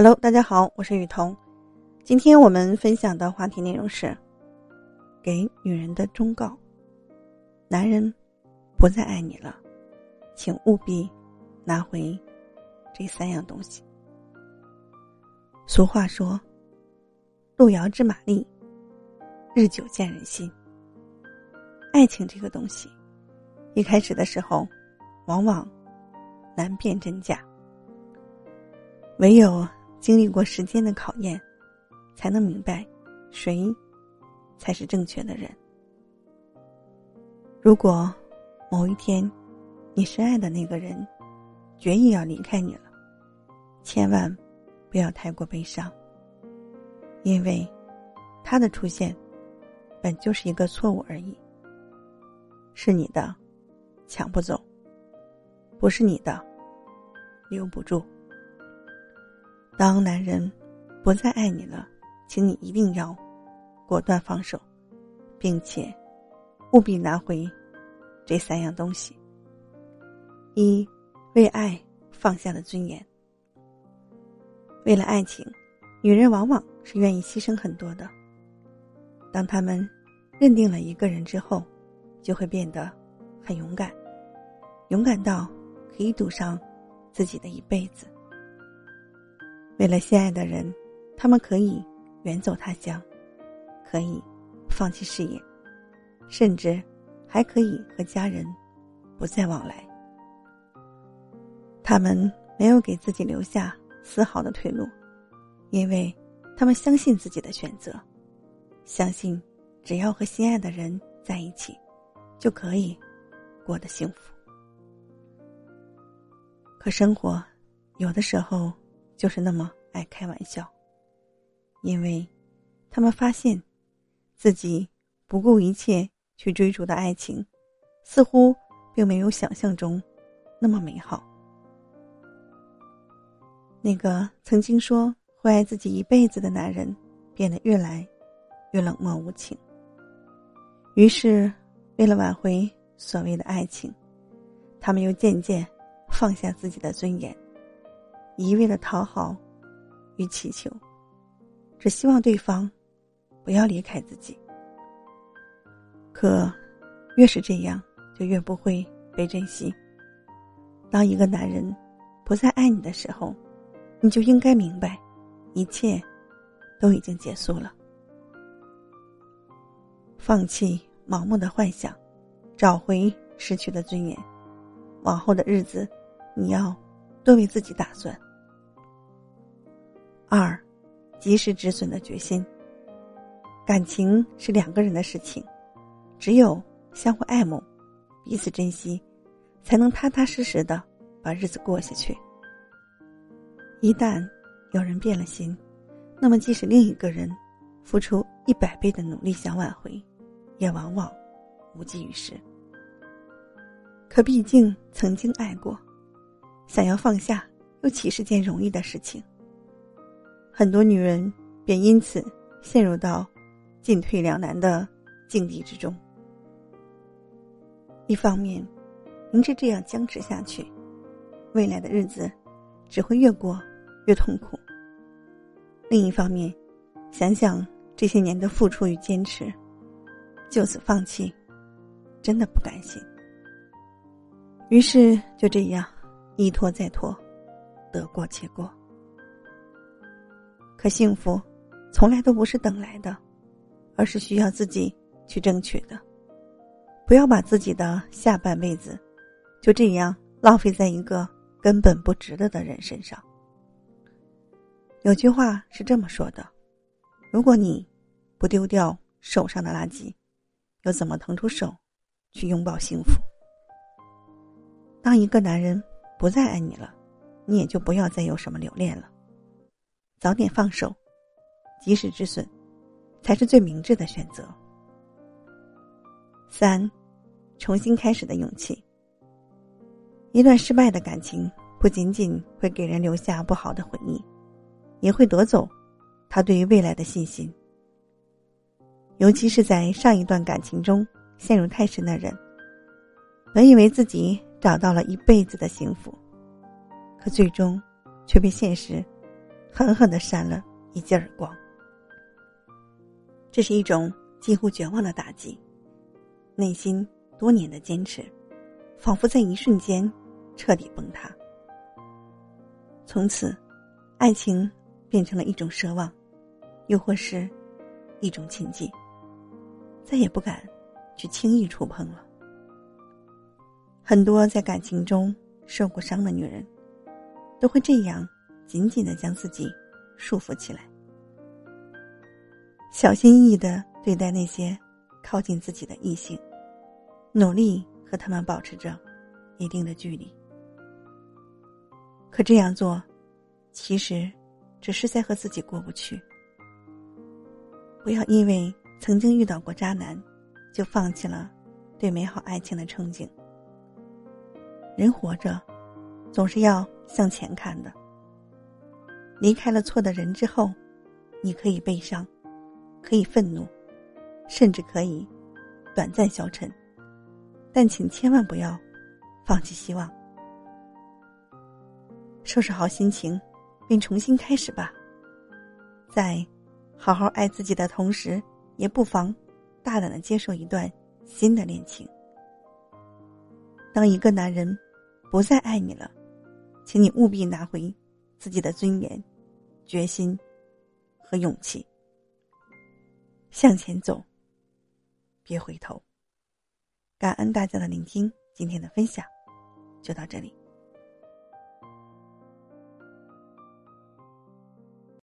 Hello，大家好，我是雨桐。今天我们分享的话题内容是：给女人的忠告。男人不再爱你了，请务必拿回这三样东西。俗话说：“路遥知马力，日久见人心。”爱情这个东西，一开始的时候，往往难辨真假。唯有经历过时间的考验，才能明白谁才是正确的人。如果某一天你深爱的那个人决意要离开你了，千万不要太过悲伤，因为他的出现本就是一个错误而已。是你的，抢不走；不是你的，留不住。当男人不再爱你了，请你一定要果断放手，并且务必拿回这三样东西：一、为爱放下的尊严。为了爱情，女人往往是愿意牺牲很多的。当他们认定了一个人之后，就会变得很勇敢，勇敢到可以赌上自己的一辈子。为了心爱的人，他们可以远走他乡，可以放弃事业，甚至还可以和家人不再往来。他们没有给自己留下丝毫的退路，因为他们相信自己的选择，相信只要和心爱的人在一起，就可以过得幸福。可生活有的时候。就是那么爱开玩笑，因为，他们发现，自己不顾一切去追逐的爱情，似乎并没有想象中那么美好。那个曾经说会爱自己一辈子的男人，变得越来越冷漠无情。于是，为了挽回所谓的爱情，他们又渐渐放下自己的尊严。一味的讨好与祈求，只希望对方不要离开自己。可越是这样，就越不会被珍惜。当一个男人不再爱你的时候，你就应该明白，一切都已经结束了。放弃盲目的幻想，找回失去的尊严。往后的日子，你要多为自己打算。二，及时止损的决心。感情是两个人的事情，只有相互爱慕、彼此珍惜，才能踏踏实实的把日子过下去。一旦有人变了心，那么即使另一个人付出一百倍的努力想挽回，也往往无济于事。可毕竟曾经爱过，想要放下，又岂是件容易的事情？很多女人便因此陷入到进退两难的境地之中。一方面，明知这样僵持下去，未来的日子只会越过越痛苦；另一方面，想想这些年的付出与坚持，就此放弃，真的不甘心。于是就这样一拖再拖，得过且过。可幸福，从来都不是等来的，而是需要自己去争取的。不要把自己的下半辈子，就这样浪费在一个根本不值得的人身上。有句话是这么说的：如果你不丢掉手上的垃圾，又怎么腾出手去拥抱幸福？当一个男人不再爱你了，你也就不要再有什么留恋了。早点放手，及时止损，才是最明智的选择。三，重新开始的勇气。一段失败的感情，不仅仅会给人留下不好的回忆，也会夺走他对于未来的信心。尤其是在上一段感情中陷入太深的人，本以为自己找到了一辈子的幸福，可最终却被现实。狠狠的扇了一记耳光。这是一种几乎绝望的打击，内心多年的坚持，仿佛在一瞬间彻底崩塌。从此，爱情变成了一种奢望，又或是一种禁忌，再也不敢去轻易触碰了。很多在感情中受过伤的女人，都会这样紧紧的将自己束缚起来，小心翼翼的对待那些靠近自己的异性，努力和他们保持着一定的距离。可这样做，其实只是在和自己过不去。不要因为曾经遇到过渣男，就放弃了对美好爱情的憧憬。人活着，总是要向前看的。离开了错的人之后，你可以悲伤，可以愤怒，甚至可以短暂消沉，但请千万不要放弃希望。收拾好心情，并重新开始吧。在好好爱自己的同时，也不妨大胆的接受一段新的恋情。当一个男人。不再爱你了，请你务必拿回自己的尊严、决心和勇气，向前走，别回头。感恩大家的聆听，今天的分享就到这里。